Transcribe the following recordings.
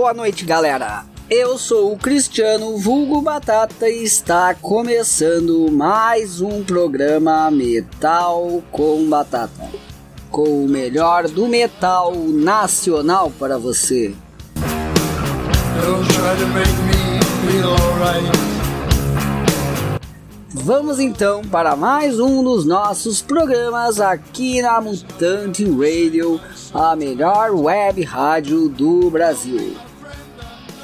Boa noite, galera. Eu sou o Cristiano Vulgo Batata e está começando mais um programa Metal com Batata. Com o melhor do metal nacional para você. Vamos então para mais um dos nossos programas aqui na Mutante Radio, a melhor web rádio do Brasil.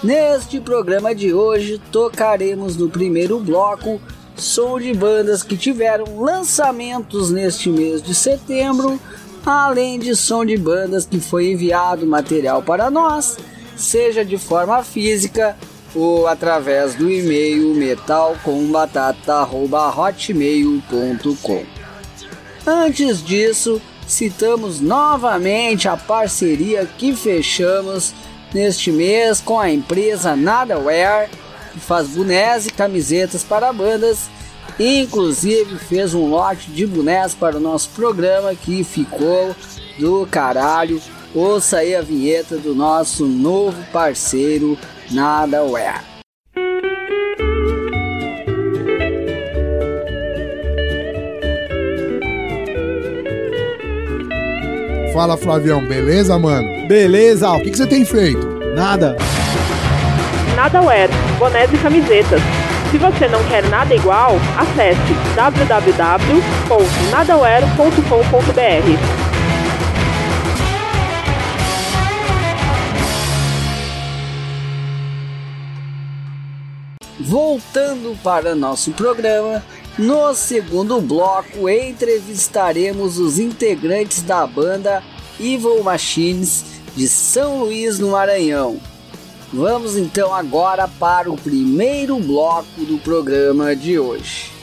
Neste programa de hoje tocaremos no primeiro bloco som de bandas que tiveram lançamentos neste mês de setembro, além de som de bandas que foi enviado material para nós, seja de forma física ou através do e-mail metalcombatata@hotmail.com. Antes disso, citamos novamente a parceria que fechamos neste mês com a empresa Nadaware, que faz bonés e camisetas para bandas. Inclusive fez um lote de bonés para o nosso programa que ficou do caralho. Ouça aí a vinheta do nosso novo parceiro Nadaware. Fala Flavião, beleza, mano? Beleza, O que, que você tem feito? nada. Nadaware, bonés e camisetas. Se você não quer nada igual, acesse www.nadaware.com.br. Voltando para nosso programa, no segundo bloco entrevistaremos os integrantes da banda Evil Machines de São Luís, no Maranhão. Vamos então agora para o primeiro bloco do programa de hoje.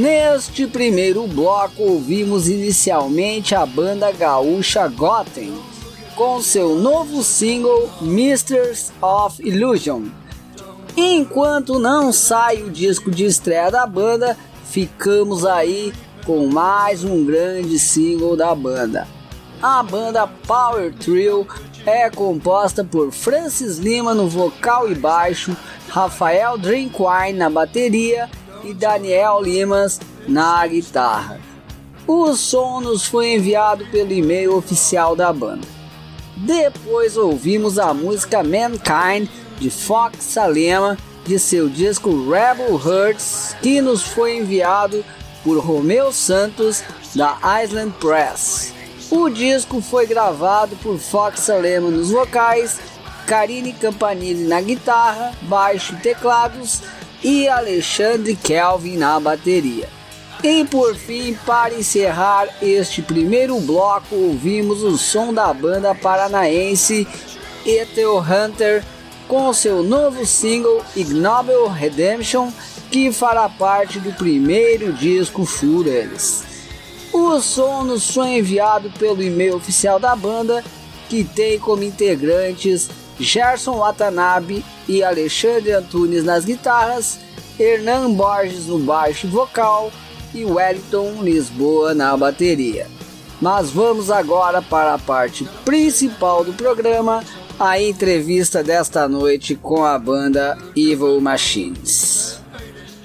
Neste primeiro bloco, ouvimos inicialmente a banda gaúcha Gotham com seu novo single Misters of Illusion. Enquanto não sai o disco de estreia da banda, ficamos aí com mais um grande single da banda. A banda Power Trio é composta por Francis Lima no vocal e baixo, Rafael Drinkwine na bateria e Daniel Limas na guitarra. O som nos foi enviado pelo e-mail oficial da banda. Depois ouvimos a música Mankind de Fox Salema de seu disco Rebel Hearts, que nos foi enviado por Romeu Santos da Island Press. O disco foi gravado por Fox Salema nos vocais, Karine Campanile na guitarra, baixo e teclados e Alexandre Kelvin na bateria. E por fim, para encerrar este primeiro bloco, ouvimos o som da banda paranaense Ethel Hunter com seu novo single Ignoble Redemption, que fará parte do primeiro disco deles. O som nos foi enviado pelo e-mail oficial da banda, que tem como integrantes Gerson Watanabe e Alexandre Antunes nas guitarras, Hernan Borges no baixo vocal e Wellington Lisboa na bateria. Mas vamos agora para a parte principal do programa, a entrevista desta noite com a banda Evil Machines.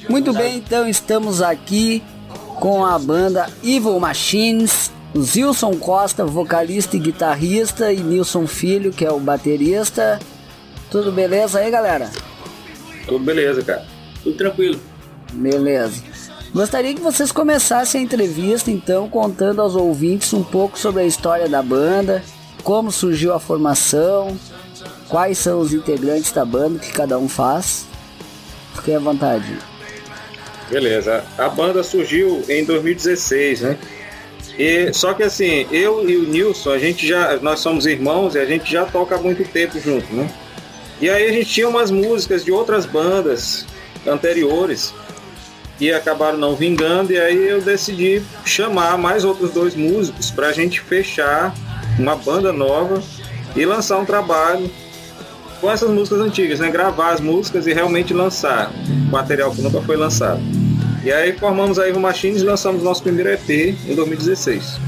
Muito bem, então estamos aqui com a banda Evil Machines, Zilson Costa, vocalista e guitarrista, e Nilson Filho, que é o baterista. Tudo beleza aí, galera? Tudo beleza, cara. Tudo tranquilo. Beleza. Gostaria que vocês começassem a entrevista, então, contando aos ouvintes um pouco sobre a história da banda, como surgiu a formação, quais são os integrantes da banda, o que cada um faz. Fiquem à vontade. Beleza. A banda surgiu em 2016, né? E, só que assim, eu e o Nilson, a gente já, nós somos irmãos e a gente já toca há muito tempo junto, né? E aí a gente tinha umas músicas de outras bandas anteriores que acabaram não vingando e aí eu decidi chamar mais outros dois músicos para a gente fechar uma banda nova e lançar um trabalho com essas músicas antigas, né? Gravar as músicas e realmente lançar material que nunca foi lançado. E aí formamos a Evil Machines e lançamos nosso primeiro EP em 2016.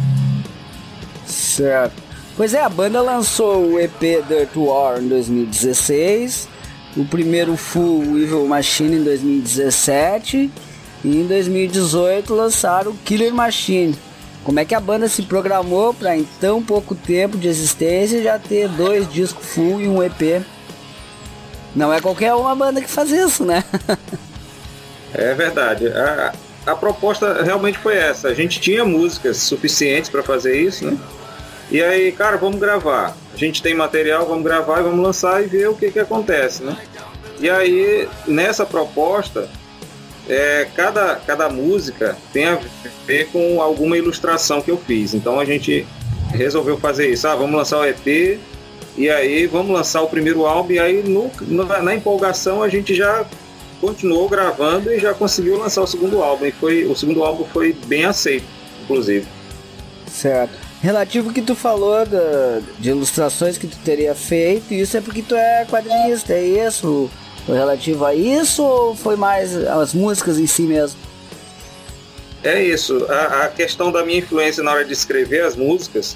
Certo. Pois é, a banda lançou o EP Dirt War em 2016, o primeiro Full Evil Machine em 2017 e em 2018 lançaram o Killer Machine. Como é que a banda se programou para em tão pouco tempo de existência já ter dois discos full e um EP? Não é qualquer uma banda que faz isso, né? É verdade. A, a proposta realmente foi essa. A gente tinha músicas suficientes para fazer isso, né? E aí, cara, vamos gravar. A gente tem material, vamos gravar e vamos lançar e ver o que, que acontece, né? E aí, nessa proposta, é, cada, cada música tem a ver com alguma ilustração que eu fiz. Então a gente resolveu fazer isso. Ah, vamos lançar o EP e aí vamos lançar o primeiro álbum. E aí, no, na, na empolgação, a gente já continuou gravando e já conseguiu lançar o segundo álbum. E foi, o segundo álbum foi bem aceito, inclusive. Certo. Relativo que tu falou da, de ilustrações que tu teria feito, isso é porque tu é quadrinista, é isso? Foi relativo a isso ou foi mais as músicas em si mesmo? É isso. A, a questão da minha influência na hora de escrever as músicas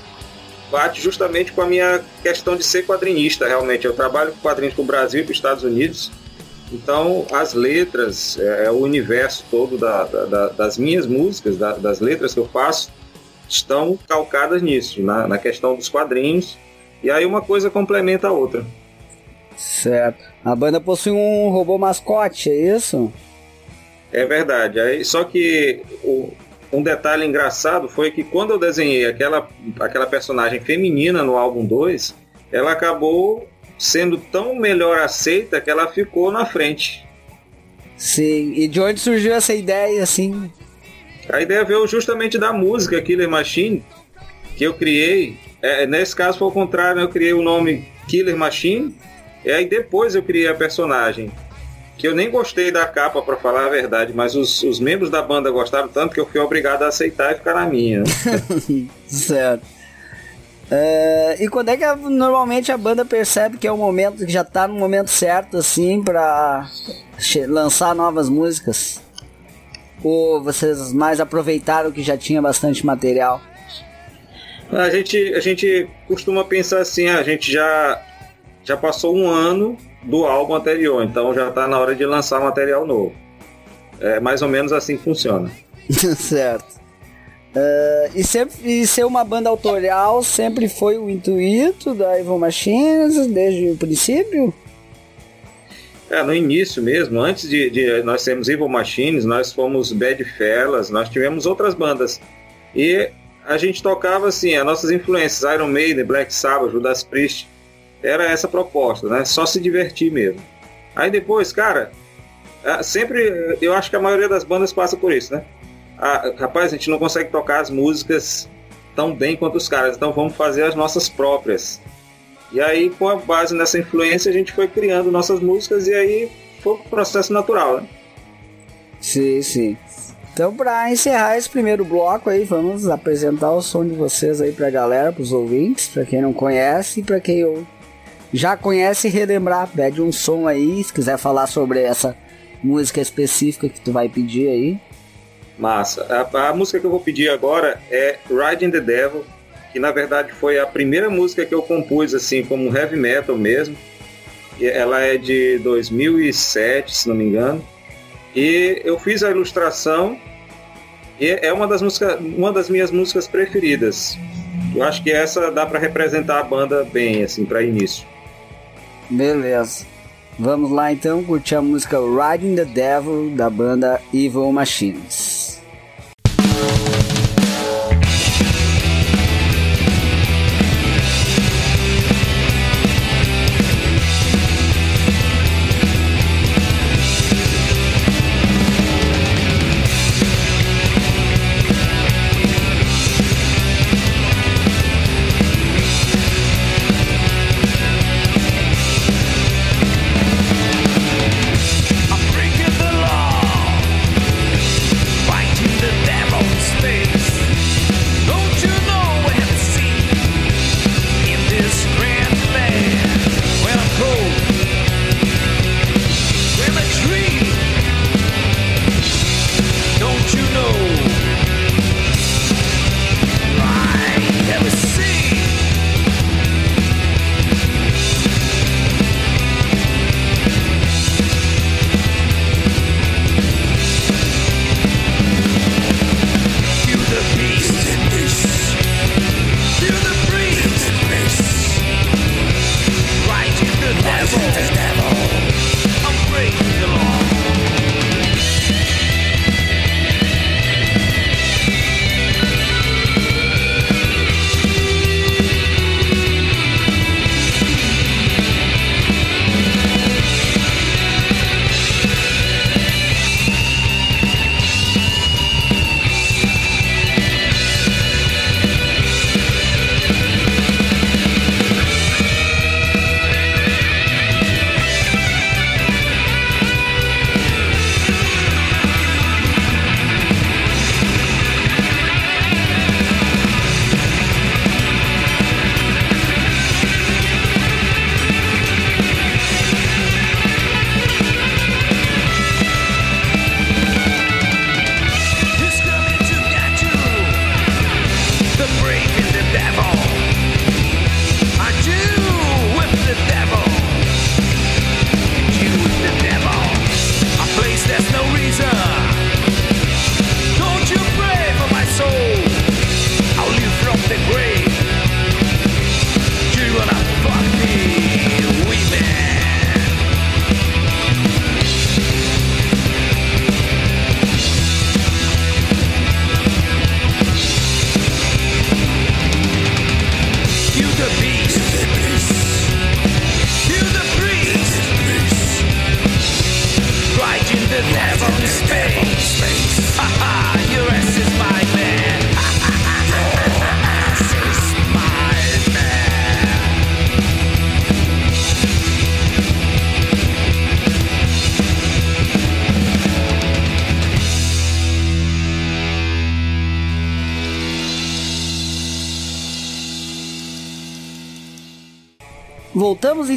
bate justamente com a minha questão de ser quadrinista, realmente. Eu trabalho com quadrinhos para o Brasil e para os Estados Unidos. Então, as letras, é, o universo todo da, da, das minhas músicas, da, das letras que eu faço, estão calcadas nisso, na, na questão dos quadrinhos. E aí uma coisa complementa a outra. Certo. A banda possui um robô mascote, é isso? É verdade. Aí, só que o, um detalhe engraçado foi que quando eu desenhei aquela, aquela personagem feminina no álbum 2, ela acabou sendo tão melhor aceita que ela ficou na frente. Sim, e de onde surgiu essa ideia assim? A ideia veio justamente da música Killer Machine que eu criei. É, nesse caso foi o contrário, né? eu criei o nome Killer Machine e aí depois eu criei a personagem. que eu nem gostei da capa, para falar a verdade, mas os, os membros da banda gostaram tanto que eu fui obrigado a aceitar e ficar na minha. certo. É, e quando é que a- normalmente a banda percebe que é o momento, que já tá no momento certo, assim, pra lançar novas músicas? Ou vocês mais aproveitaram que já tinha bastante material? A gente, a gente costuma pensar assim, a gente já, já passou um ano do álbum anterior, então já está na hora de lançar material novo. É mais ou menos assim que funciona. certo. É, e, sempre, e ser uma banda autoral sempre foi o intuito da Evil Machines desde o princípio? É, no início mesmo, antes de, de nós sermos Evil Machines, nós fomos Bad Fellas, nós tivemos outras bandas. E a gente tocava assim, as nossas influências, Iron Maiden, Black Sabbath, Judas Priest, era essa proposta, né? Só se divertir mesmo. Aí depois, cara, sempre, eu acho que a maioria das bandas passa por isso, né? Ah, rapaz, a gente não consegue tocar as músicas tão bem quanto os caras, então vamos fazer as nossas próprias. E aí, com a base nessa influência, a gente foi criando nossas músicas e aí foi um processo natural, né? Sim, sim. Então, para encerrar esse primeiro bloco aí, vamos apresentar o som de vocês aí pra galera, pros ouvintes, pra quem não conhece e pra quem já conhece relembrar. Pede um som aí, se quiser falar sobre essa música específica que tu vai pedir aí. Massa. A, a música que eu vou pedir agora é Riding the Devil, que na verdade foi a primeira música que eu compus assim como heavy metal mesmo. Ela é de 2007, se não me engano. E eu fiz a ilustração e é uma das músicas, uma das minhas músicas preferidas. Eu acho que essa dá para representar a banda bem assim para início. Beleza. Vamos lá então curtir a música Riding the Devil da banda Evil Machines.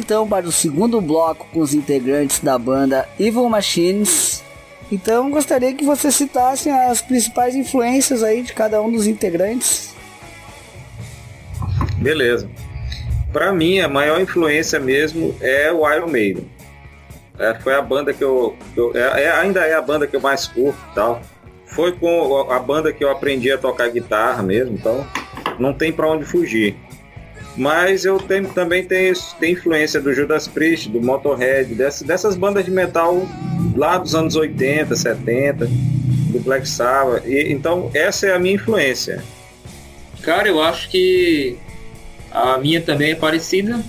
Então para o segundo bloco com os integrantes da banda Evil Machines. Então gostaria que você citasse as principais influências aí de cada um dos integrantes. Beleza. Para mim, a maior influência mesmo é o Iron Maiden. É, foi a banda que eu, que eu é, é- ainda é a banda que eu mais curto tal. Foi com a banda que eu aprendi a tocar guitarra mesmo, então não tem para onde fugir. Mas eu tenho, também tenho, tenho influência do Judas Priest, do Motorhead, dessas, dessas bandas de metal lá dos anos 80, 70, do Black Sabbath. E, então essa é a minha influência. Cara, eu acho que a minha também é parecida.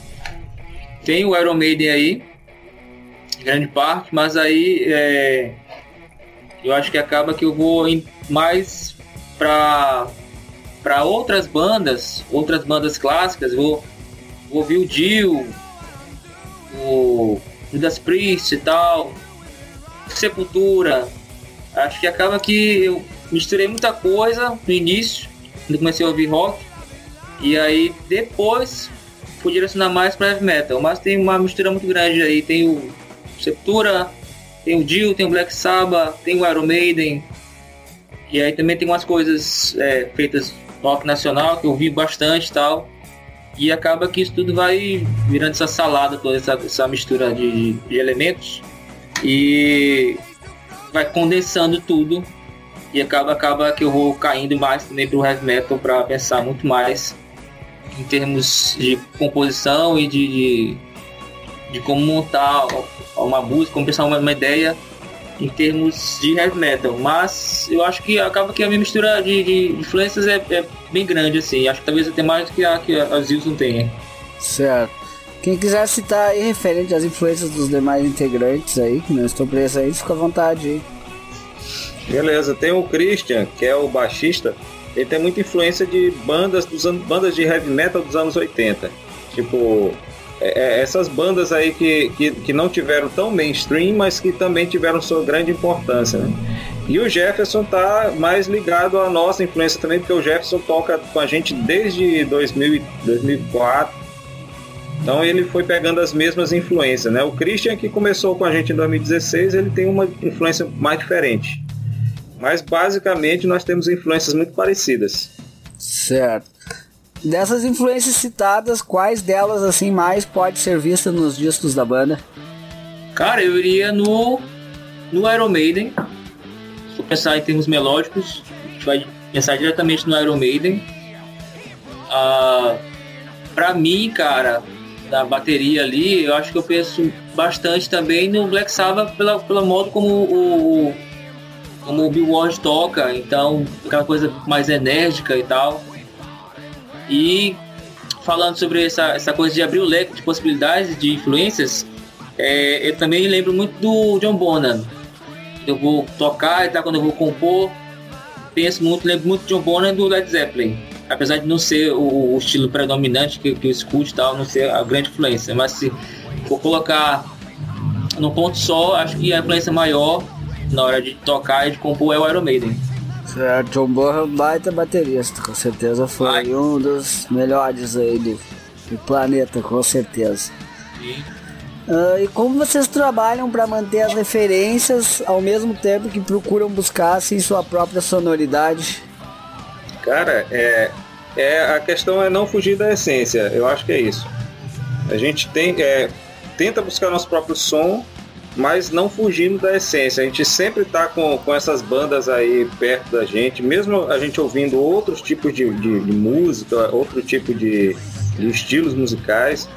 Tem o Iron Maiden aí, grande parte, mas aí é, eu acho que acaba que eu vou mais para para outras bandas, outras bandas clássicas. Vou, vou ouvir o Dio, o Judas Priest e tal, Sepultura. Acho que acaba que eu misturei muita coisa no início, quando comecei a ouvir rock. E aí depois fui direcionar mais para heavy metal. Mas tem uma mistura muito grande aí. Tem o Sepultura, tem o Dio, tem o Black Sabbath, tem o Iron Maiden. E aí também tem umas coisas é, feitas rock nacional que eu ouvi bastante e tal. E acaba que isso tudo vai virando essa salada, toda essa, essa mistura de, de elementos. E vai condensando tudo e acaba acaba que eu vou caindo mais também pro heavy metal para pensar muito mais em termos de composição e de, de, de como montar uma música, como pensar uma, uma ideia em termos de heavy metal. Mas eu acho que acaba que a minha mistura de, de influências é, é bem grande assim. Acho que talvez até mais do que a que a Zilson tenha. Certo. Quem quiser citar aí referente às influências dos demais integrantes aí, que não estou preso aí, fica à vontade aí. Beleza, tem o Christian, que é o baixista, ele tem muita influência de bandas dos anos, bandas de heavy metal dos anos 80. Tipo, é, é, essas bandas aí que, que, que não tiveram tão mainstream, mas que também tiveram sua grande importância, né? E o Jefferson tá mais ligado à nossa influência também, porque o Jefferson toca com a gente desde 2000, e 2004. Então ele foi pegando as mesmas influências, né? O Christian que começou com a gente em 2016, ele tem uma influência mais diferente. Mas basicamente nós temos influências muito parecidas. Certo. Dessas influências citadas, quais delas assim mais pode ser vista nos discos da banda? Cara, eu iria no no Iron Maiden. Se eu pensar em termos melódicos, a gente vai pensar diretamente no Iron Maiden. Ah, pra mim, cara, da bateria ali, eu acho que eu penso bastante também no Black Sabbath pela, pela modo como o, como o Bill Ward toca, então aquela coisa mais enérgica e tal. E falando sobre essa, essa coisa de abrir o leque de possibilidades de influências, é, eu também lembro muito do John Bonham. Eu vou tocar e tal, quando eu vou compor, penso muito, lembro muito de John Bonham e do Led Zeppelin. Apesar de não ser o, o estilo predominante que, que eu escuto e tal, não ser a grande influência. Mas se for colocar num ponto só, acho que a influência maior na hora de tocar e de compor é o Iron Maiden. Certo, John Bonham, baita baterista, com certeza foi Vai. um dos melhores aí do, do planeta, com certeza. Ah, e como vocês trabalham para manter as referências ao mesmo tempo que procuram buscar assim, sua própria sonoridade? Cara, é, é a questão é não fugir da essência. Eu acho que é isso. A gente tem, é, tenta buscar nosso próprio som, mas não fugindo da essência. A gente sempre tá com, com essas bandas aí perto da gente, mesmo a gente ouvindo outros tipos de, de, de música, outro tipo de, de estilos musicais,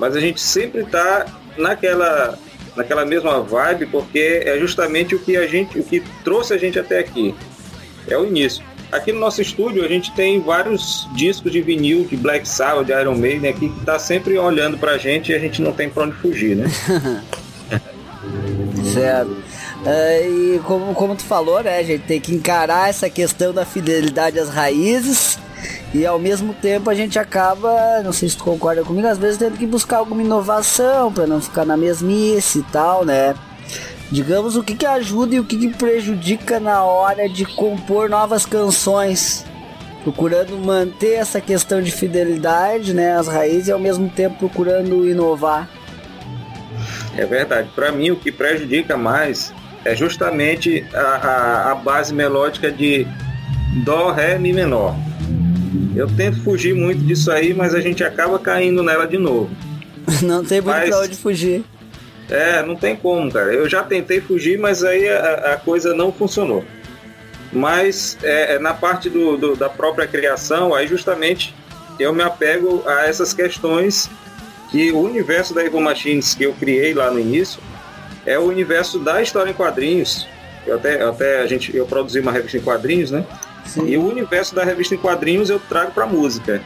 mas a gente sempre tá naquela naquela mesma vibe porque é justamente o que a gente o que trouxe a gente até aqui. É o início. Aqui no nosso estúdio a gente tem vários discos de vinil de Black Sabbath de Iron Maiden aqui que tá sempre olhando pra gente e a gente não tem pra onde fugir né Certo. Ah, e como, como tu falou, né, a gente tem que encarar essa questão da fidelidade às raízes e ao mesmo tempo a gente acaba, não sei se tu concorda comigo, às vezes tendo que buscar alguma inovação para não ficar na mesmice e tal, né? Digamos o que, que ajuda e o que, que prejudica na hora de compor novas canções. procurando manter essa questão de fidelidade, né, às raízes e ao mesmo tempo procurando inovar. É verdade. Para mim, o que prejudica mais é justamente a, a, a base melódica de Dó, Ré, Mi menor. Eu tento fugir muito disso aí, mas a gente acaba caindo nela de novo. Não tem muito Mas- pra onde fugir. É, não tem como, cara. Eu já tentei fugir, mas aí a, a coisa não funcionou. Mas é, é na parte do, do- da própria criação, aí justamente eu me apego a essas questões que o universo da Evil Machines que eu criei lá no início é o universo da história em quadrinhos. Eu até, até a gente, eu produzi uma revista em quadrinhos, né? Sim. E o universo da revista em quadrinhos eu trago para música.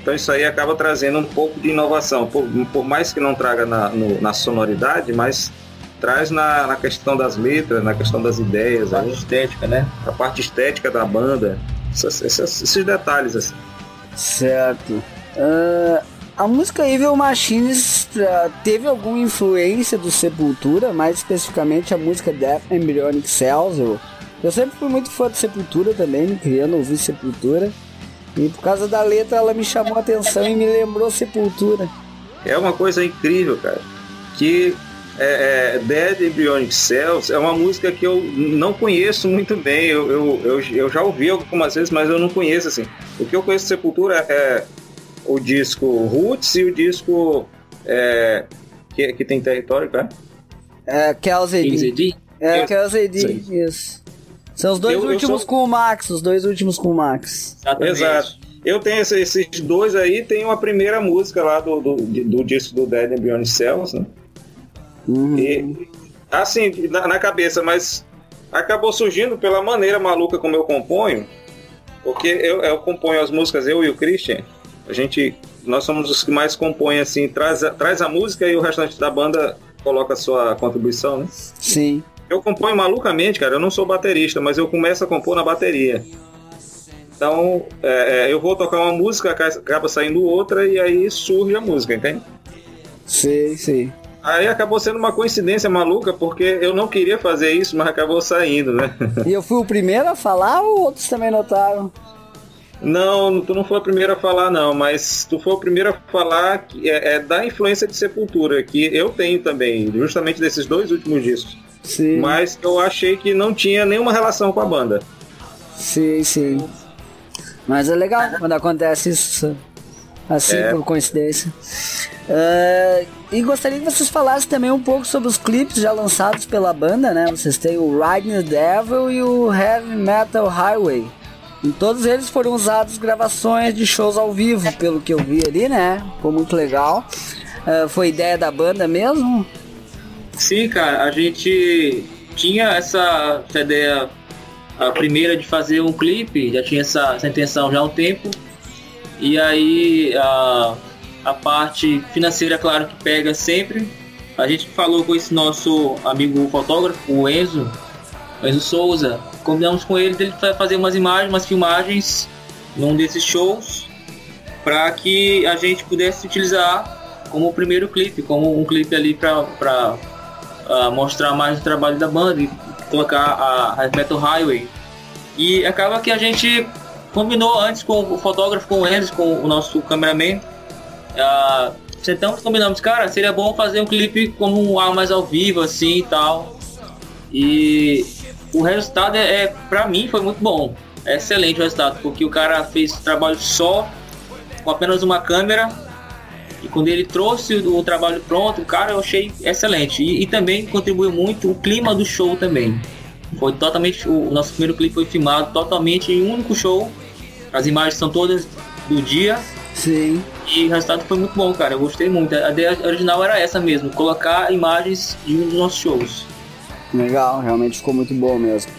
Então isso aí acaba trazendo um pouco de inovação, por, por mais que não traga na, no- na sonoridade, mas traz na, na questão das letras, na questão das ideias, Parte aí, estética, né? a parte estética da banda, essas- essas- esses detalhes assim. Certo. Ah, a música Evil Machines ah, teve alguma influência do Sepultura, mais especificamente a música Death Embryonic Cells. Eu, eu sempre fui muito fã de Sepultura também, criando ouvir Sepultura. E por causa da letra ela me chamou a atenção e me lembrou Sepultura. É uma coisa incrível, cara. Que é, é, Dead Embryonic Cells é uma música que eu não conheço muito bem. Eu, eu, eu, eu já ouvi algumas vezes, mas eu não conheço assim. O que eu conheço de Sepultura é o disco Roots e o disco é, que, que tem território, cara. É, Kells AD. KZD? É, Eu- Kells AD, Sim. isso. São os dois Eu- eu últimos sou- com o Max, os dois últimos com o Max. Exatamente. Exato. Eu tenho esse- esses dois aí, tem uma primeira música lá do, do, do disco do Dead Embryonic Cells, né? Uhum. E, assim, na, na cabeça, mas acabou surgindo pela maneira maluca como eu componho, porque eu, eu componho as músicas, eu e o Christian, a gente, nós somos os que mais compõem, assim, traz a, traz a música e o restante da banda coloca a sua contribuição, né? Sim. Eu componho malucamente, cara, eu não sou baterista, mas eu começo a compor na bateria. Então, é, é, eu vou tocar uma música, aca- acaba saindo outra e aí surge a música, entende? Sei, sei. Aí acabou sendo uma coincidência maluca, porque eu não queria fazer isso, mas acabou saindo, né? E eu fui o primeiro a falar ou outros também notaram? Não, tu não foi o primeiro a falar, não, mas tu foi o primeiro a falar que é, é da influência de Sepultura, que eu tenho também, justamente desses dois últimos discos. Sim. Mas eu achei que não tinha nenhuma relação com a banda. Sim, sim. Mas é legal quando acontece isso assim É. por coincidência. Ah, e gostaria que vocês falassem também um pouco sobre os clipes já lançados pela banda, né? Vocês têm o Riding the Devil e o Heavy Metal Highway. Em todos eles foram usados gravações de shows ao vivo, pelo que eu vi ali, né? Ficou muito legal. Ah, foi ideia da banda mesmo? Sim, cara, a gente tinha essa, essa ideia a primeira de fazer um clipe, já tinha essa, essa intenção já há um tempo. E aí a, a parte financeira, claro que pega sempre. A gente falou com esse nosso amigo fotógrafo, o Enzo, o Enzo Souza. Combinamos com ele dele fa- fazer umas imagens, umas filmagens num desses shows para que a gente pudesse utilizar como o primeiro clipe, como um clipe ali para ah, mostrar mais o trabalho da banda e colocar a Heavy Metal Highway. E acaba que a gente combinou antes com o fotógrafo, com o Enzo, com o nosso cameraman. ah, sentamos e combinamos, cara, seria bom fazer um clipe como um ar mais ao vivo, assim e tal. E o resultado é, é para mim foi muito bom. É excelente o resultado, porque o cara fez trabalho só com apenas uma câmera e quando ele trouxe o, o trabalho pronto, cara, eu achei excelente. E, e também contribuiu muito o clima do show também. Foi totalmente. O, o nosso primeiro clipe foi filmado totalmente em um único show. As imagens são todas do dia. Sim. E o resultado foi muito bom, cara. Eu gostei muito. A ideia original era essa mesmo, colocar imagens de um dos nossos shows. Legal, realmente ficou muito bom mesmo.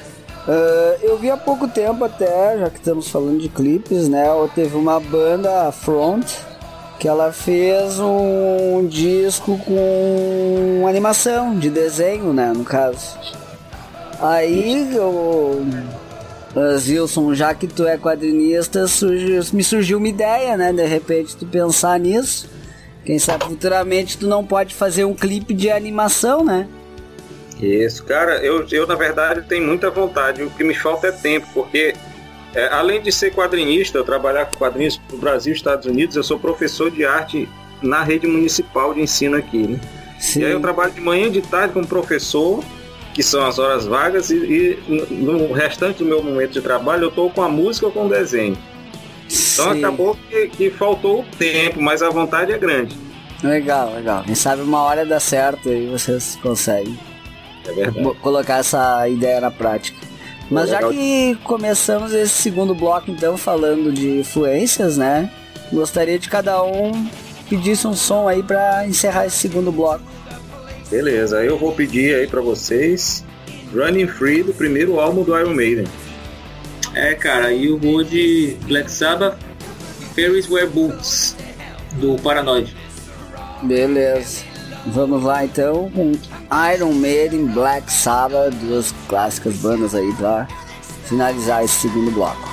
Ah, eu vi há pouco tempo até, já que estamos falando de clipes, né? Teve uma banda, Front, que ela fez um disco com animação, de desenho, né? No caso. Aí eu. Zilson, já que tu é quadrinista, surgiu- me surgiu uma ideia, né? De repente tu pensar nisso. Quem sabe futuramente tu não pode fazer um clipe de animação, né? Isso, cara, eu, eu na verdade tenho muita vontade. O que me falta é tempo, porque É, além de ser quadrinista, eu trabalhar com quadrinhos no Brasil e Estados Unidos, eu sou professor de arte na rede municipal de ensino aqui, né? Sim. E aí eu trabalho de manhã e de tarde como professor, que são as horas vagas, e, e no restante do meu momento de trabalho eu estou com a música ou com o desenho. Então Sim. acabou que, que faltou o tempo, mas a vontade é grande. Legal, legal. Quem sabe uma hora dá certo e vocês conseguem É colocar essa ideia na prática. Mas já que começamos esse segundo bloco, então, falando de influências, né? Gostaria de cada um pedisse um som aí pra encerrar esse segundo bloco. Beleza, eu vou pedir aí pra vocês Running Free do primeiro álbum do Iron Maiden. É, cara, e eu vou de Black Sabbath, Ferris Wear Boots, do Paranoid. Beleza. Vamos lá então com Iron Maiden, Black Sabbath, duas clássicas bandas aí pra finalizar esse segundo bloco.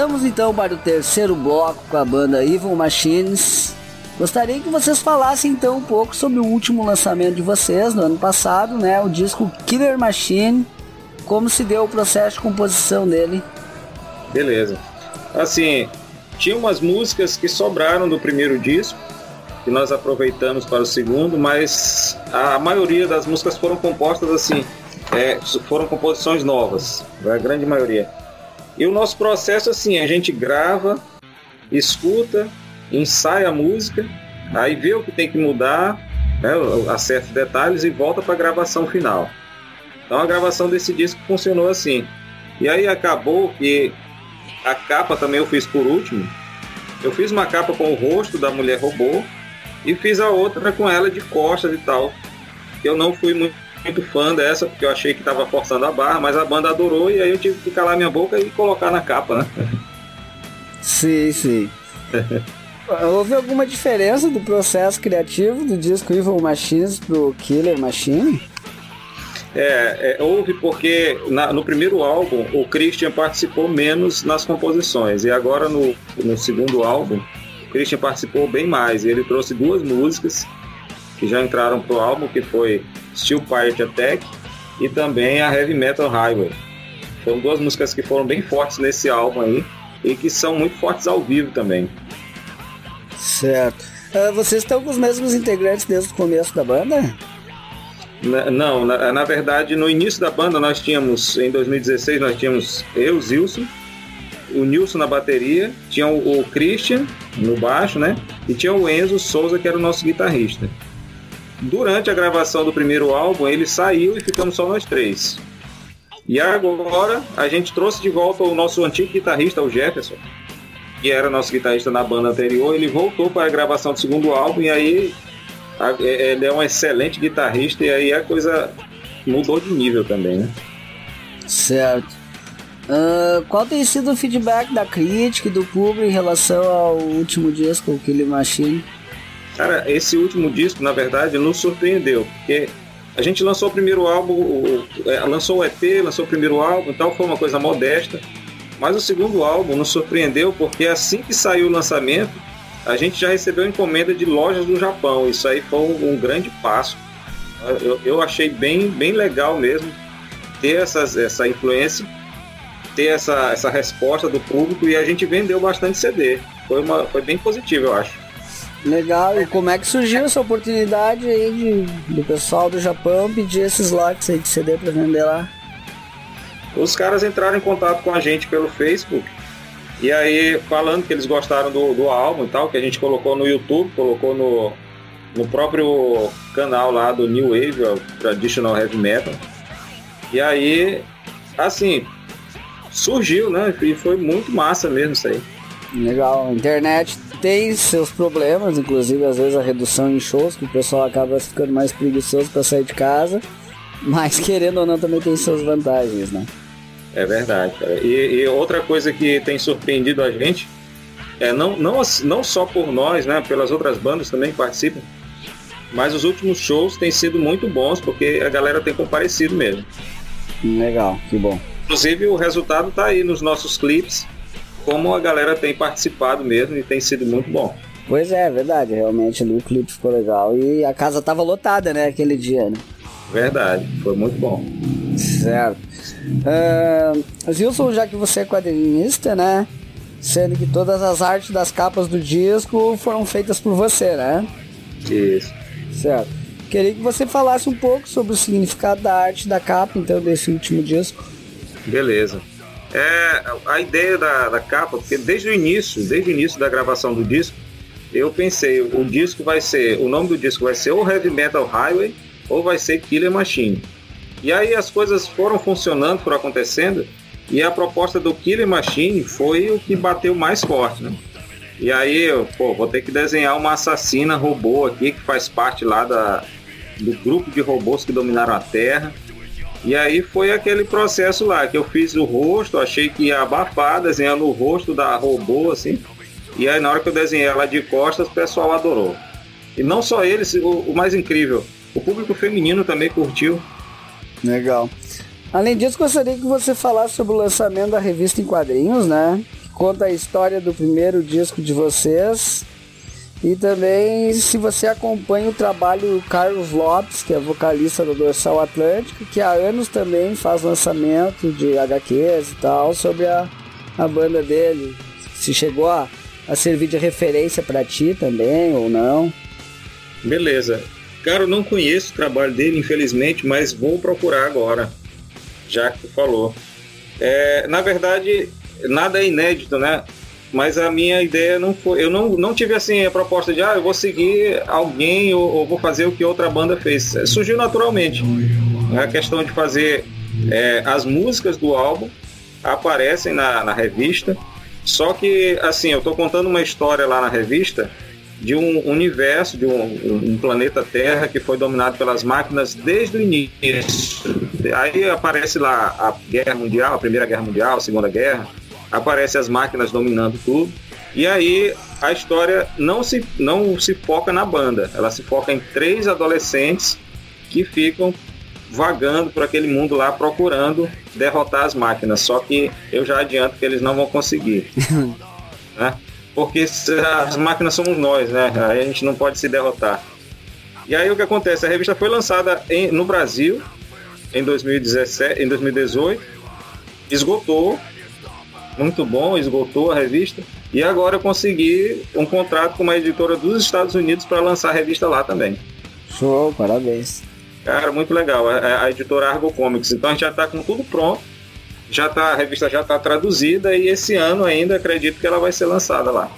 Voltamos então para o terceiro bloco com a banda Evil Machines. Gostaria que vocês falassem então um pouco sobre o último lançamento de vocês no ano passado, né? O disco Killer Machine. Como se deu o processo de composição dele? Beleza. Assim, tinha umas músicas que sobraram do primeiro disco, que nós aproveitamos para o segundo, mas a maioria das músicas foram compostas assim, é, foram composições novas, a grande maioria. E o nosso processo assim, a gente grava, escuta, ensaia a música, aí vê o que tem que mudar, né, acerta detalhes e volta para a gravação final. Então a gravação desse disco funcionou assim. E aí acabou que a capa também eu fiz por último. Eu fiz uma capa com o rosto da mulher robô e fiz a outra com ela de costas e tal. Eu não fui muito, muito fã dessa porque eu achei que estava forçando a barra, mas a banda adorou e aí eu tive que calar minha boca e colocar na capa, né? Sim, sim. Houve alguma diferença do processo criativo do disco Evil Machines pro Killer Machine? É, é, houve porque na- no primeiro álbum o Christian participou menos nas composições e agora no, no segundo álbum o Christian participou bem mais e ele trouxe duas músicas que já entraram pro álbum que foi Steel Pirate Attack e também a Heavy Metal Highway. Foram duas músicas que foram bem fortes nesse álbum aí e que são muito fortes ao vivo também. Certo. Ah, vocês estão com os mesmos integrantes desde o começo da banda? Na- Não, na, na verdade, no início da banda nós tínhamos, em 2016, nós tínhamos eu, Zilson, o Nilson na bateria, tinha o, o Christian no baixo, né? E tinha o Enzo Souza, que era o nosso guitarrista. Durante a gravação do primeiro álbum, ele saiu e ficamos só nós três. E agora a gente trouxe de volta o nosso antigo guitarrista, o Jefferson, que era nosso guitarrista na banda anterior. Ele voltou para a gravação do segundo álbum e aí a- é- ele é um excelente guitarrista e aí a coisa mudou de nível também, né? Certo. Ah, qual tem sido o feedback da crítica e do público em relação ao último disco, o Killer Machine? Cara, esse último disco, na verdade, nos surpreendeu, porque a gente lançou o primeiro álbum, é, lançou o EP, lançou o primeiro álbum e tal, foi uma coisa modesta, mas o segundo álbum nos surpreendeu porque assim que saiu o lançamento, a gente já recebeu encomenda de lojas do Japão, isso aí foi um, um grande passo. Eu, eu achei bem, bem legal mesmo ter essas, essa influência, ter essa, essa resposta do público e a gente vendeu bastante CD. Foi, uma, foi bem positivo, eu acho. Legal, e como é que surgiu essa oportunidade aí de, do pessoal do Japão pedir esses lotes aí de CD pra vender lá? Os caras entraram em contato com a gente pelo Facebook e aí falando que eles gostaram do, do álbum e tal, que a gente colocou no YouTube, colocou no, no próprio canal lá do New Wave, o Traditional Heavy Metal. E aí, assim, surgiu, né? E foi muito massa mesmo isso aí. Legal, internet tem seus problemas, inclusive às vezes a redução em shows, que o pessoal acaba ficando mais preguiçoso para sair de casa, mas querendo ou não também tem suas vantagens, né? É verdade, cara. E, e outra coisa que tem surpreendido a gente é não, não, não só por nós, né? Pelas outras bandas também que participam, mas os últimos shows têm sido muito bons porque a galera tem comparecido mesmo. Legal, que bom. Inclusive o resultado tá aí nos nossos clipes, como a galera tem participado mesmo e tem sido muito bom. Pois é, verdade, realmente ali o clipe ficou legal e a casa tava lotada, né, aquele dia, né? Verdade, foi muito bom. Certo. Uh, Zilson, já que você é quadrinista, né? Sendo que todas as artes das capas do disco foram feitas por você, né? Isso. Certo. Queria que você falasse um pouco sobre o significado da arte da capa, então, desse último disco. Beleza. É, a ideia da, da capa, porque desde o início, desde o início da gravação do disco, eu pensei, o disco vai ser, o nome do disco vai ser ou Heavy Metal Highway ou vai ser Killer Machine. E aí as coisas foram funcionando, foram acontecendo, e a proposta do Killer Machine foi o que bateu mais forte, né? E aí, eu, pô, vou ter que desenhar uma assassina robô aqui que faz parte lá da, do grupo de robôs que dominaram a Terra. E aí foi aquele processo lá, que eu fiz o rosto, achei que ia abafar, desenhando o rosto da robô, assim. E aí na hora que eu desenhei ela de costas, o pessoal adorou. E não só eles, o, o mais incrível, o público feminino também curtiu. Legal. Além disso, gostaria que você falasse sobre o lançamento da revista em quadrinhos, né? Conta a história do primeiro disco de vocês. E também se você acompanha o trabalho do Carlos Lopes, que é vocalista do Dorsal Atlântico, que há anos também faz lançamento de HQs e tal sobre a, a banda dele. Se chegou a, a servir de referência para ti também ou não. Beleza. Cara, eu não conheço o trabalho dele, infelizmente, mas vou procurar agora, já que tu falou. É, na verdade, nada é inédito, né? Mas a minha ideia não foi. Eu não, não tive assim a proposta de, ah, eu vou seguir alguém ou, ou vou fazer o que outra banda fez. Surgiu naturalmente. A questão de fazer é, as músicas do álbum aparecem na, na revista. Só que, assim, eu tô contando uma história lá na revista de um universo, de um, um planeta Terra que foi dominado pelas máquinas desde o início. Aí aparece lá a Guerra Mundial, a Primeira Guerra Mundial, a Segunda Guerra, aparece as máquinas dominando tudo. E aí a história não se, não se foca na banda, ela se foca em três adolescentes que ficam vagando por aquele mundo lá procurando derrotar as máquinas. Só que eu já adianto que eles não vão conseguir. né? Porque as máquinas somos nós, né? Aí a gente não pode se derrotar. E aí o que acontece? A revista foi lançada em- no Brasil em 2017, em 2018, esgotou, muito bom, esgotou a revista. E agora eu consegui um contrato com uma editora dos Estados Unidos para lançar a revista lá também. Show, parabéns. Cara, muito legal. A, a editora Argo Comics. Então a gente já está com tudo pronto. Já tá, a revista já está traduzida e esse ano ainda acredito que ela vai ser lançada lá.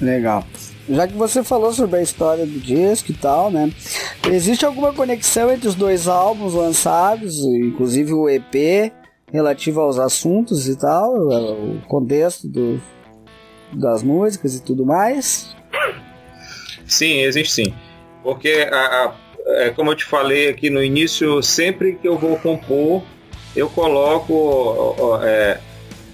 Legal. Já que você falou sobre a história do disco e tal, né? Existe alguma conexão entre os dois álbuns lançados, inclusive o EP, relativo aos assuntos e tal, o contexto do, das músicas e tudo mais? Sim, existe sim. Porque, a, a- é, como eu te falei aqui no início, sempre que eu vou compor, eu coloco é,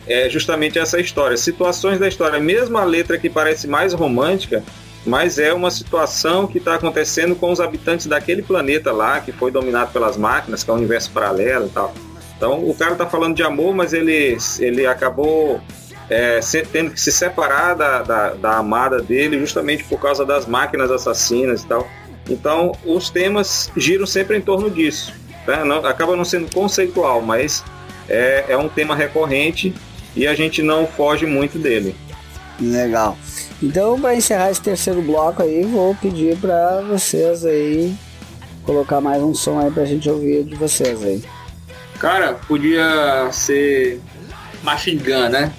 é justamente essa história. Situações da história. Mesmo a letra que parece mais romântica, mas é uma situação que está acontecendo com os habitantes daquele planeta lá, que foi dominado pelas máquinas, que é um universo paralelo e tal. Então, o cara está falando de amor, mas ele, ele acabou é, tendo que se separar da, da, da amada dele justamente por causa das máquinas assassinas e tal. Então, os temas giram sempre em torno disso. né? Não- acaba não sendo conceitual, mas é, é um tema recorrente e a gente não foge muito dele. Legal. Então, para encerrar esse terceiro bloco aí, vou pedir para vocês aí colocar mais um som aí pra gente ouvir de vocês aí. Cara, podia ser Machine Gun, né?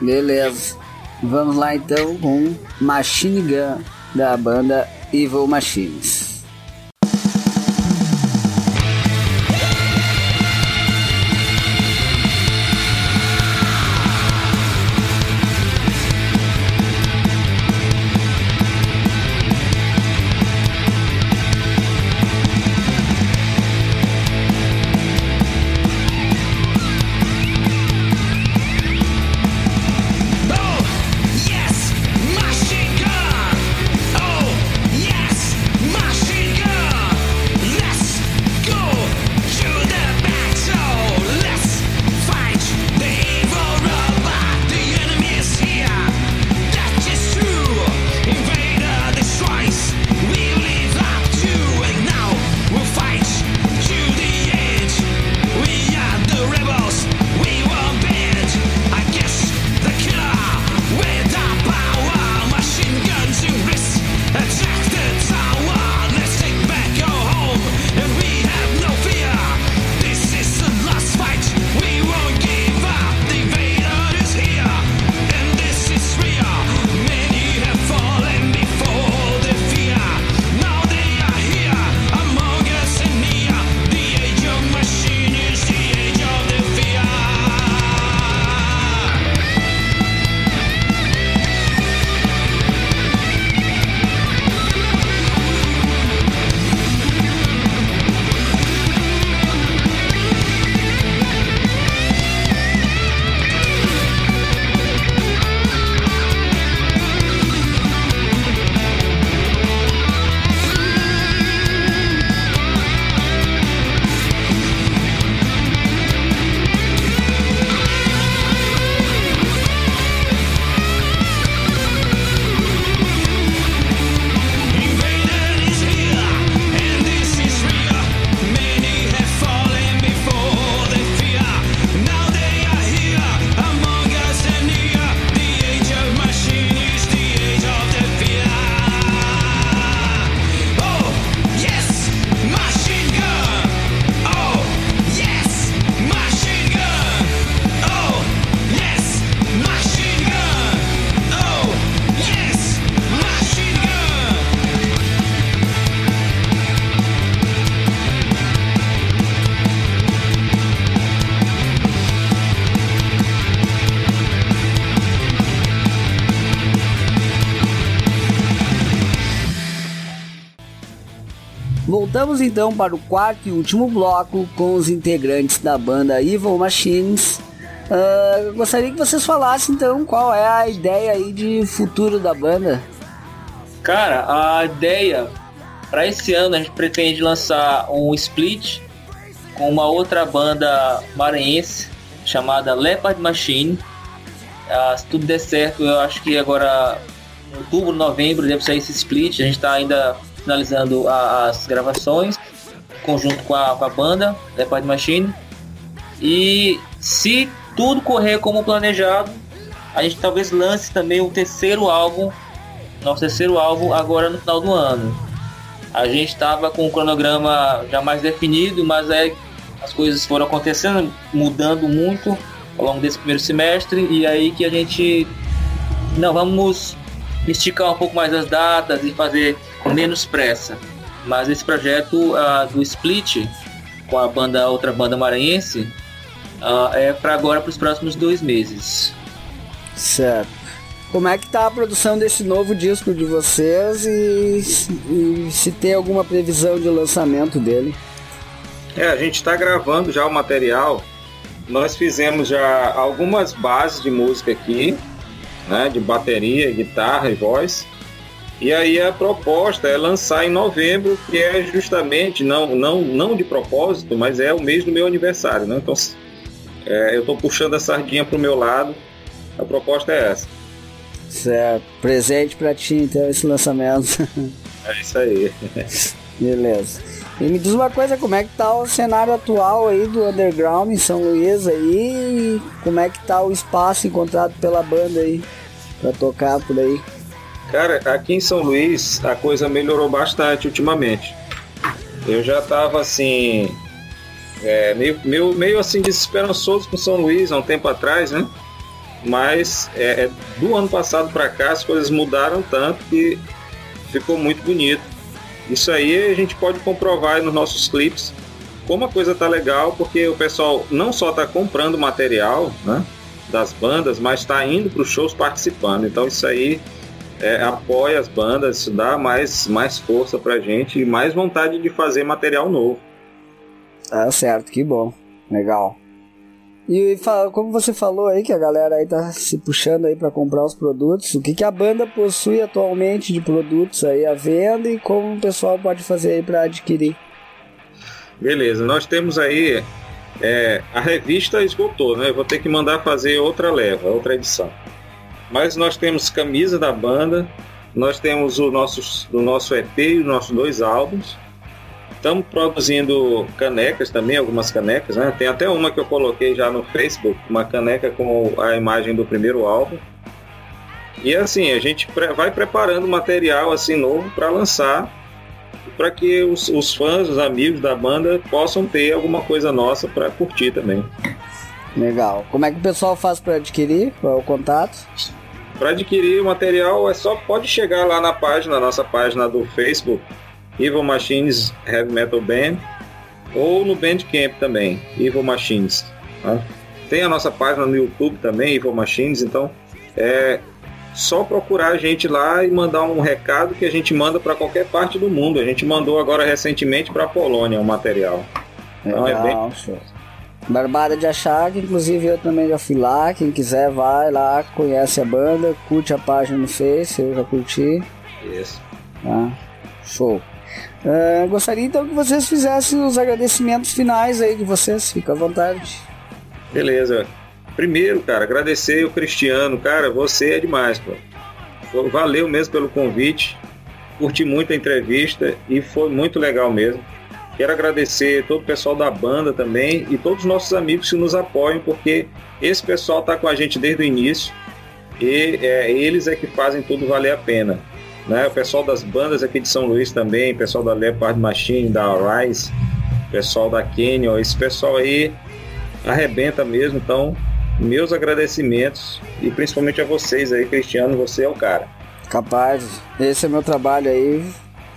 Beleza. Vamos lá então com Machine Gun da banda Evil Machines. Voltamos então para o quarto e último bloco com os integrantes da banda Evil Machines. Uh, gostaria que vocês falassem então qual é a ideia aí de futuro da banda. Cara, a ideia para esse ano a gente pretende lançar um split com uma outra banda maranhense chamada Leopard Machine. Ah, se tudo der certo, eu acho que agora outubro, novembro deve sair esse split. A gente está ainda finalizando a- as gravações conjunto com a, com a banda Leopard Machine. E se tudo correr como planejado, a gente talvez lance também o terceiro álbum, nosso terceiro álbum agora no final do ano. A gente estava com o cronograma já mais definido, mas é, as coisas foram acontecendo, mudando muito ao longo desse primeiro semestre, e aí que a gente não vamos esticar um pouco mais as datas e fazer com menos pressa. Mas esse projeto ah, do Split com a banda outra banda maranhense ah, é para agora para os próximos dois meses. Certo. Como é que tá a produção desse novo disco de vocês e, e se tem alguma previsão de lançamento dele? É, a gente está gravando já o material. Nós fizemos já algumas bases de música aqui, né, de bateria, guitarra e voz. E aí a proposta é lançar em novembro, que é justamente não não não de propósito, mas é o mês do meu aniversário, né? Então é, eu estou puxando a sardinha pro meu lado. A proposta é essa. Certo. Presente pra ti então esse lançamento. É isso aí. Beleza. E me diz uma coisa, como é que tá o cenário atual aí do underground em São Luís aí? E como é que tá o espaço encontrado pela banda aí pra tocar por aí? Cara, aqui em São Luís a coisa melhorou bastante ultimamente. Eu já tava assim, é, meio, meio, meio assim desesperançoso com São Luís há um tempo atrás, né? Mas é, é, do ano passado para cá as coisas mudaram tanto que ficou muito bonito. Isso aí a gente pode comprovar nos nossos clipes como a coisa tá legal, porque o pessoal não só tá comprando material, né? Das bandas, mas está indo para os shows participando. Então isso aí é, apoia as bandas, isso dá mais, mais força pra gente e mais vontade de fazer material novo. Tá certo, que bom. Legal. E como você falou aí que a galera aí tá se puxando aí para comprar os produtos, o que, que a banda possui atualmente de produtos aí à venda e como o pessoal pode fazer aí para adquirir? Beleza, nós temos aí é, a revista esgotou, né? Eu vou ter que mandar fazer outra leva, outra edição. Mas nós temos camisa da banda, nós temos o nosso, o nosso EP e os nossos dois álbuns. Estamos produzindo canecas também, algumas canecas, né? Tem até uma que eu coloquei já no Facebook, uma caneca com a imagem do primeiro álbum. E assim, a gente vai preparando material assim novo para lançar, para que os, os fãs, os amigos da banda possam ter alguma coisa nossa para curtir também. Legal. Como é que o pessoal faz para adquirir? Qual é o contato? Para adquirir o material é só pode chegar lá na página, na nossa página do Facebook, Evil Machines Heavy Metal Band, ou no Bandcamp também, Evil Machines. tá? Tem a nossa página no YouTube também, Evil Machines, então é só procurar a gente lá e mandar um recado que a gente manda para qualquer parte do mundo. A gente mandou agora recentemente para a Polônia o material. Então é bem Legal, show. Barbada de achar, que inclusive eu também já fui lá. Quem quiser, vai lá, conhece a banda, curte a página no Face, eu já curti. isso. Tá? Show. Ah, gostaria então que vocês fizessem os agradecimentos finais aí de vocês, fica à vontade. Beleza. Primeiro, cara, agradecer o Cristiano. Cara, você é demais. Pô, Valeu mesmo pelo convite. Curti muito a entrevista e foi muito legal mesmo. Quero agradecer todo o pessoal da banda também e todos os nossos amigos que nos apoiam, porque esse pessoal está com a gente desde o início e é, eles é que fazem tudo valer a pena. Né? O pessoal das bandas aqui de São Luís também, pessoal da Leopard Machine, da Rise, pessoal da Canyon, esse pessoal aí arrebenta mesmo, então meus agradecimentos e principalmente a vocês aí, Cristiano, você é o cara. Capaz, esse é meu trabalho aí.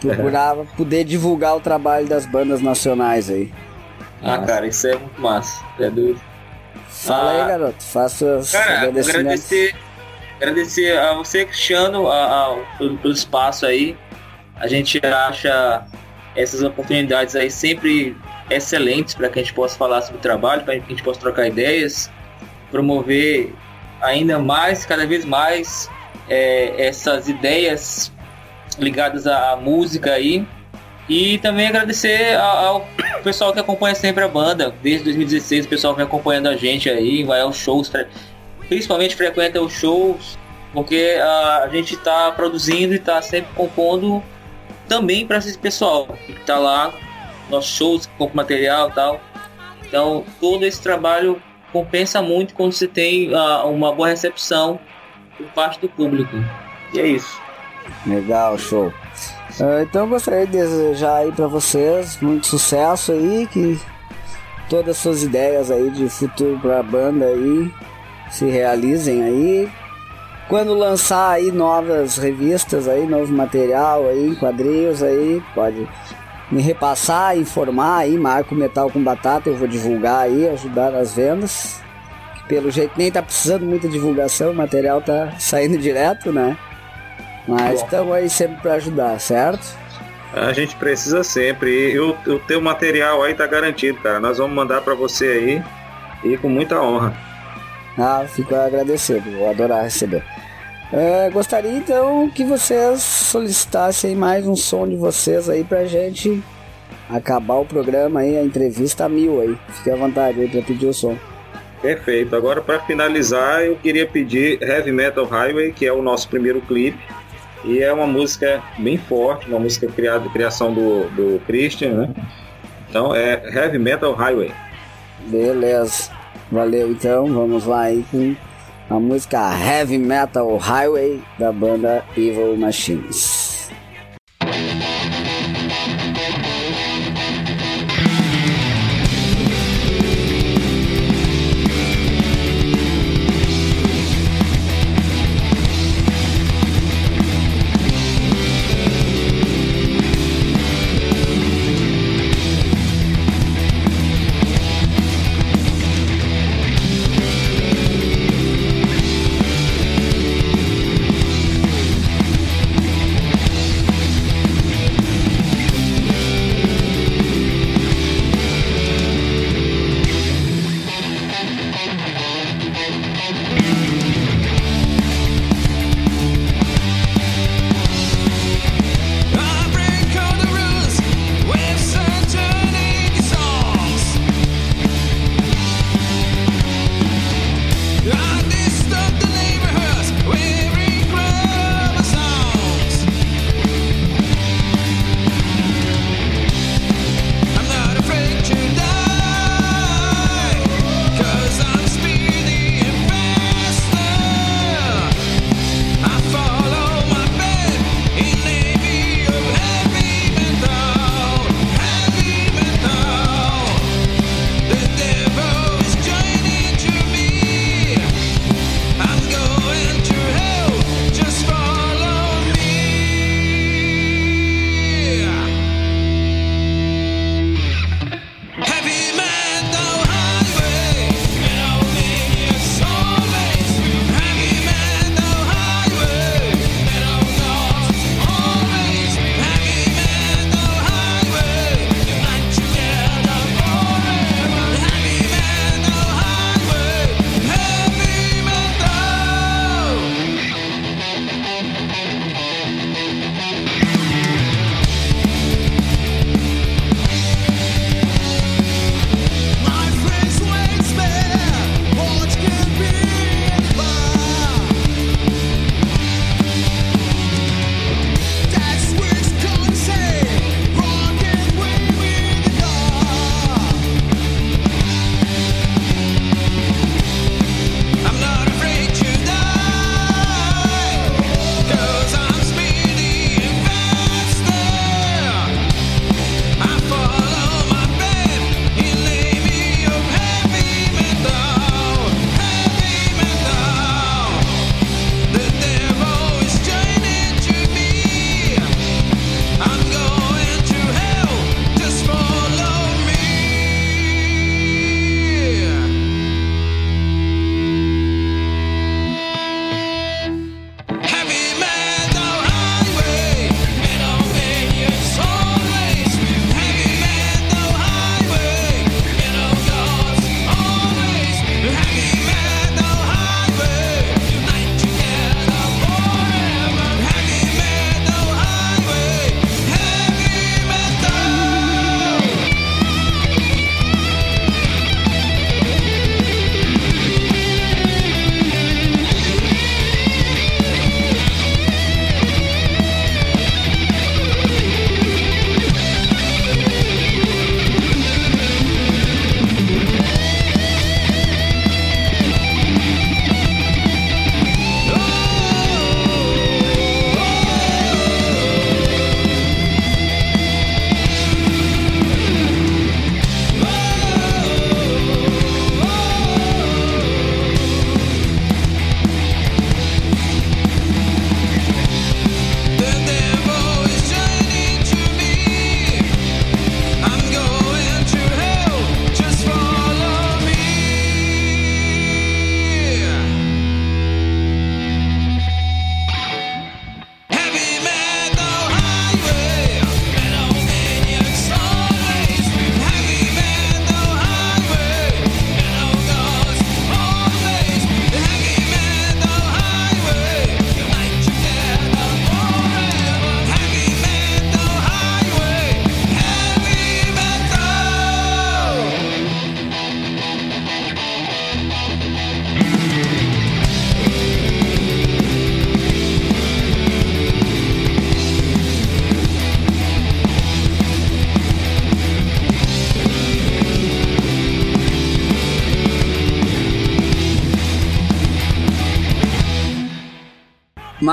Procurar poder divulgar o trabalho das bandas nacionais aí. Ah, cara, isso é muito massa. É doido. Fala Ah. aí, garoto. Faça os Cara, agradecer, agradecer a você, Cristiano, a- a- pelo, pelo espaço aí. A gente acha essas oportunidades aí sempre excelentes para que a gente possa falar sobre o trabalho, para que a gente possa trocar ideias, promover ainda mais, cada vez mais, é, essas ideias ligadas à música aí. E também agradecer ao pessoal que acompanha sempre a banda. Desde 2016 o pessoal vem acompanhando a gente aí, vai aos shows, principalmente frequenta os shows, porque a, gente está produzindo e está sempre compondo também para esse pessoal que está lá, nossos shows, compra material tal. Então todo esse trabalho compensa muito quando você tem uh, uma boa recepção por parte do público. E é isso. Legal, show. Uh, então eu gostaria de desejar aí para vocês muito sucesso aí, que todas as suas ideias aí de futuro para a banda aí se realizem aí. Quando lançar aí novas revistas aí, novo material aí, quadrinhos aí, pode me repassar, informar aí, Marco Metal com Batata, eu vou divulgar aí, ajudar nas vendas. Pelo jeito nem tá precisando muita divulgação, o material tá saindo direto, né? Mas estamos aí sempre para ajudar, certo? A gente precisa sempre. E o, o teu material aí tá garantido, cara. Nós vamos mandar para você aí e com muita honra. Ah, fico agradecido, vou adorar receber. É, gostaria então que vocês solicitassem mais um som de vocês aí pra gente acabar o programa aí, a entrevista a mil aí. Fique à vontade aí pra pedir o som. Perfeito. Agora para finalizar, eu queria pedir Heavy Metal Highway, que é o nosso primeiro clipe. E é uma música bem forte, uma música criada, criação do, do Christian, né? Então é Heavy Metal Highway. Beleza. Valeu então, vamos lá aí com a música Heavy Metal Highway da banda Evil Machines.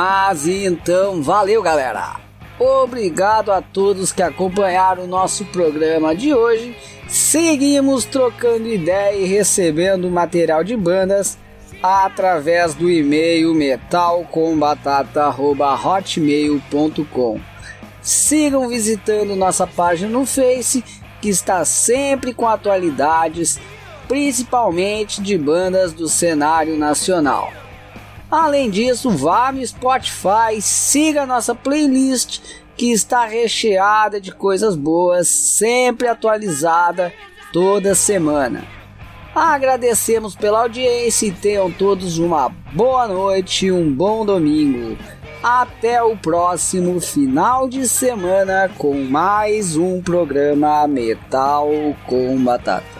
Mas então, valeu galera! Obrigado a todos que acompanharam o nosso programa de hoje. Seguimos trocando ideia e recebendo material de bandas através do e-mail metalcombatata.hotmail.com. Sigam visitando nossa página no Face, que está sempre com atualidades, principalmente de bandas do cenário nacional. Além disso, vá no Spotify, siga nossa playlist que está recheada de coisas boas, sempre atualizada toda semana. Agradecemos pela audiência e tenham todos uma boa noite e um bom domingo. Até o próximo final de semana com mais um programa Metal com Batata.